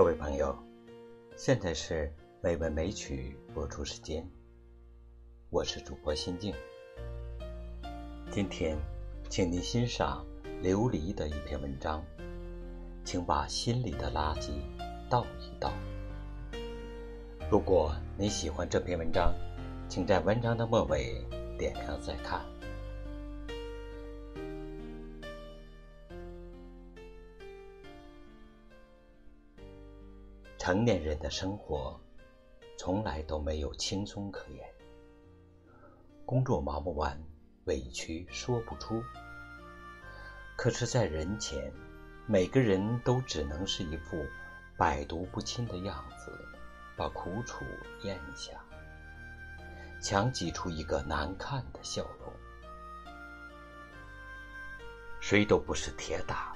各位朋友，现在是美文美曲播出时间，我是主播心静。今天，请您欣赏琉璃的一篇文章，请把心里的垃圾倒一倒。如果你喜欢这篇文章，请在文章的末尾点亮再看。成年人的生活，从来都没有轻松可言。工作忙不完，委屈说不出。可是，在人前，每个人都只能是一副百毒不侵的样子，把苦楚咽下，强挤出一个难看的笑容。谁都不是铁打。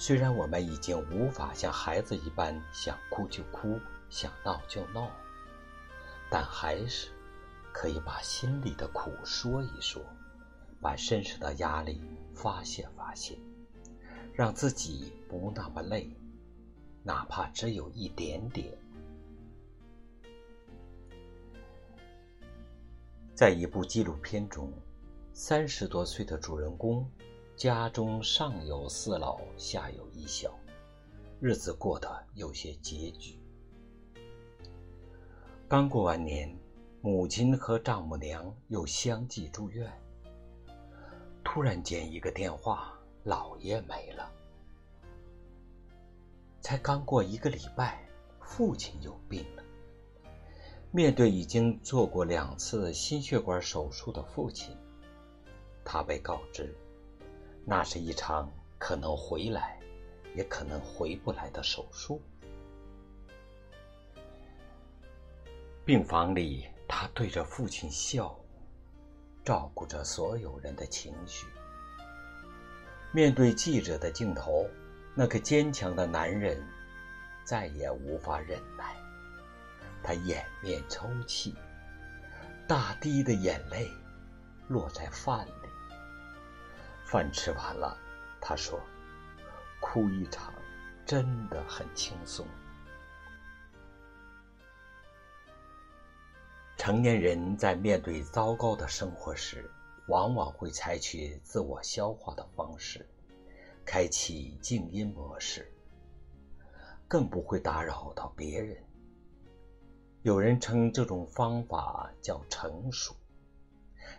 虽然我们已经无法像孩子一般想哭就哭，想闹就闹，但还是可以把心里的苦说一说，把身上的压力发泄发泄，让自己不那么累，哪怕只有一点点。在一部纪录片中，三十多岁的主人公。家中上有四老，下有一小，日子过得有些拮据。刚过完年，母亲和丈母娘又相继住院。突然间一个电话，姥爷没了。才刚过一个礼拜，父亲又病了。面对已经做过两次心血管手术的父亲，他被告知。那是一场可能回来，也可能回不来的手术。病房里，他对着父亲笑，照顾着所有人的情绪。面对记者的镜头，那个坚强的男人再也无法忍耐，他掩面抽泣，大滴的眼泪落在饭里。饭吃完了，他说：“哭一场，真的很轻松。”成年人在面对糟糕的生活时，往往会采取自我消化的方式，开启静音模式，更不会打扰到别人。有人称这种方法叫成熟。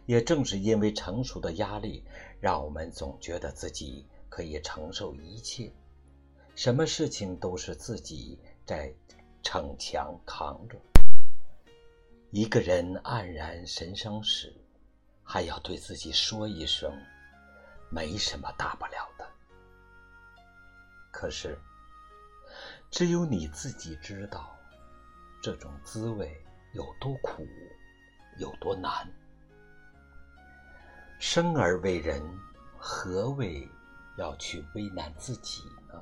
也正是因为成熟的压力，让我们总觉得自己可以承受一切，什么事情都是自己在逞强扛着。一个人黯然神伤时，还要对自己说一声：“没什么大不了的。”可是，只有你自己知道，这种滋味有多苦，有多难。生而为人，何为要去为难自己呢？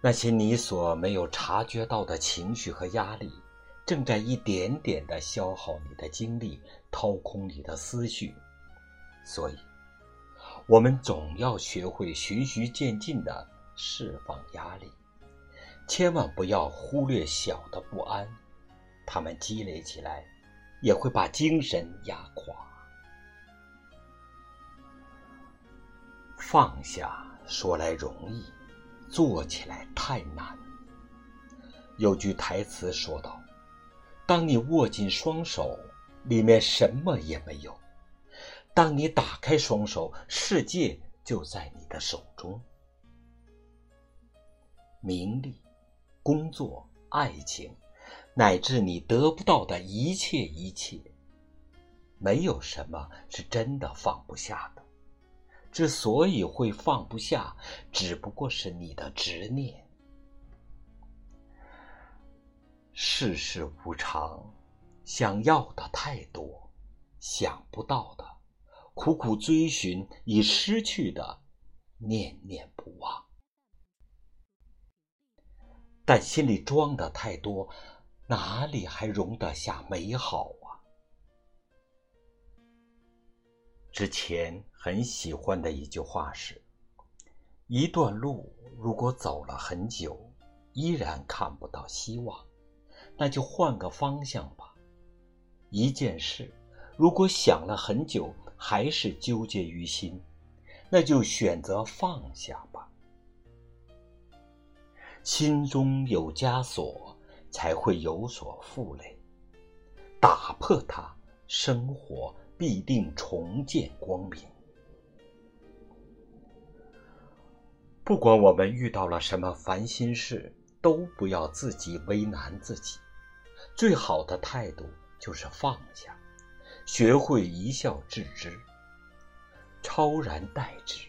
那些你所没有察觉到的情绪和压力，正在一点点的消耗你的精力，掏空你的思绪。所以，我们总要学会循序渐进的释放压力，千万不要忽略小的不安，它们积累起来。也会把精神压垮。放下说来容易，做起来太难。有句台词说道：“当你握紧双手，里面什么也没有；当你打开双手，世界就在你的手中。”名利、工作、爱情。乃至你得不到的一切一切，没有什么是真的放不下的。之所以会放不下，只不过是你的执念。世事无常，想要的太多，想不到的，苦苦追寻；已失去的，念念不忘。但心里装的太多。哪里还容得下美好啊？之前很喜欢的一句话是：“一段路如果走了很久，依然看不到希望，那就换个方向吧。一件事如果想了很久，还是纠结于心，那就选择放下吧。心中有枷锁，才会有所负累。打破它，生活必定重见光明。不管我们遇到了什么烦心事，都不要自己为难自己。最好的态度就是放下，学会一笑置之，超然待之。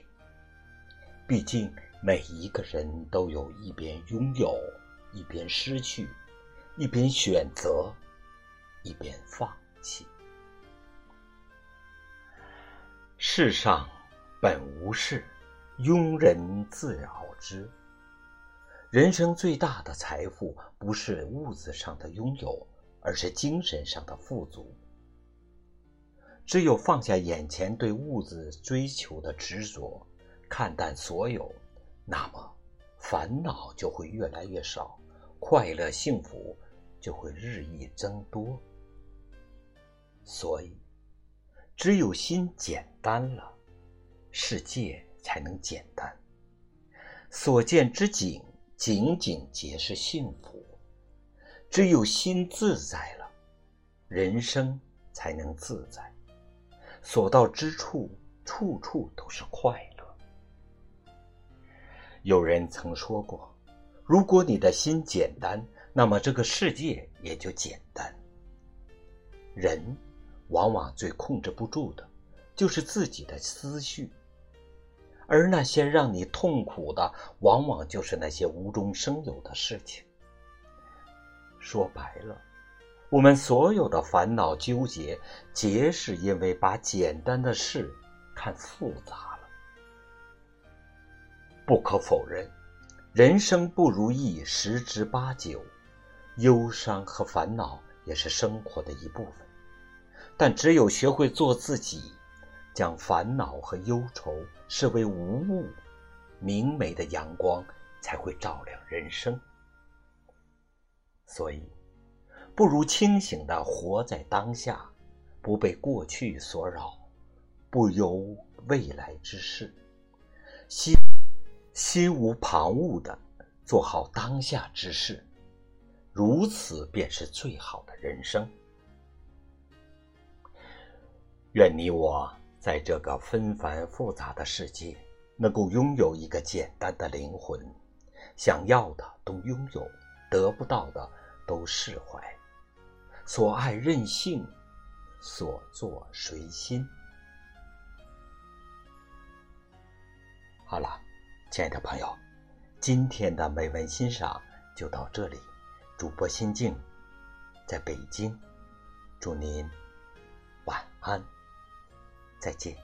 毕竟。每一个人都有一边拥有，一边失去，一边选择，一边放弃。世上本无事，庸人自扰之。人生最大的财富不是物质上的拥有，而是精神上的富足。只有放下眼前对物质追求的执着，看淡所有。那么，烦恼就会越来越少，快乐幸福就会日益增多。所以，只有心简单了，世界才能简单。所见之景，仅仅皆是幸福。只有心自在了，人生才能自在。所到之处，处处都是快乐。有人曾说过：“如果你的心简单，那么这个世界也就简单。”人往往最控制不住的，就是自己的思绪，而那些让你痛苦的，往往就是那些无中生有的事情。说白了，我们所有的烦恼纠结，皆是因为把简单的事看复杂了。不可否认，人生不如意十之八九，忧伤和烦恼也是生活的一部分。但只有学会做自己，将烦恼和忧愁视为无物，明媚的阳光才会照亮人生。所以，不如清醒的活在当下，不被过去所扰，不忧未来之事。心。心无旁骛的做好当下之事，如此便是最好的人生。愿你我在这个纷繁复杂的世界，能够拥有一个简单的灵魂，想要的都拥有，得不到的都释怀，所爱任性，所作随心。好了。亲爱的朋友，今天的美文欣赏就到这里。主播心静，在北京，祝您晚安，再见。